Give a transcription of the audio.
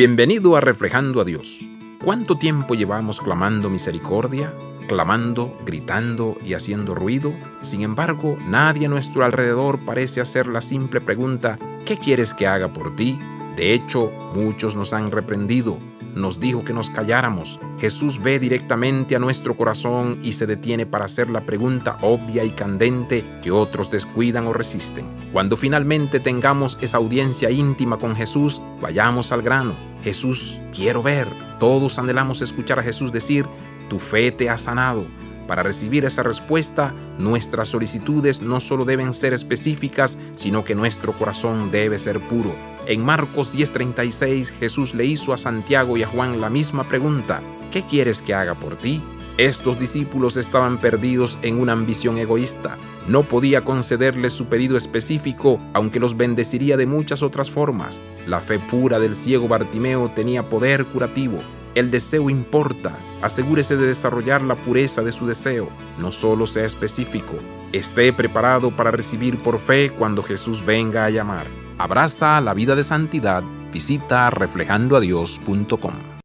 Bienvenido a Reflejando a Dios. ¿Cuánto tiempo llevamos clamando misericordia? Clamando, gritando y haciendo ruido. Sin embargo, nadie a nuestro alrededor parece hacer la simple pregunta, ¿qué quieres que haga por ti? De hecho, muchos nos han reprendido, nos dijo que nos calláramos. Jesús ve directamente a nuestro corazón y se detiene para hacer la pregunta obvia y candente que otros descuidan o resisten. Cuando finalmente tengamos esa audiencia íntima con Jesús, vayamos al grano. Jesús, quiero ver. Todos anhelamos escuchar a Jesús decir, tu fe te ha sanado. Para recibir esa respuesta, nuestras solicitudes no solo deben ser específicas, sino que nuestro corazón debe ser puro. En Marcos 10:36 Jesús le hizo a Santiago y a Juan la misma pregunta, ¿qué quieres que haga por ti? Estos discípulos estaban perdidos en una ambición egoísta. No podía concederles su pedido específico, aunque los bendeciría de muchas otras formas. La fe pura del ciego Bartimeo tenía poder curativo. El deseo importa. Asegúrese de desarrollar la pureza de su deseo. No solo sea específico. Esté preparado para recibir por fe cuando Jesús venga a llamar. Abraza la vida de santidad. Visita reflejandoadios.com.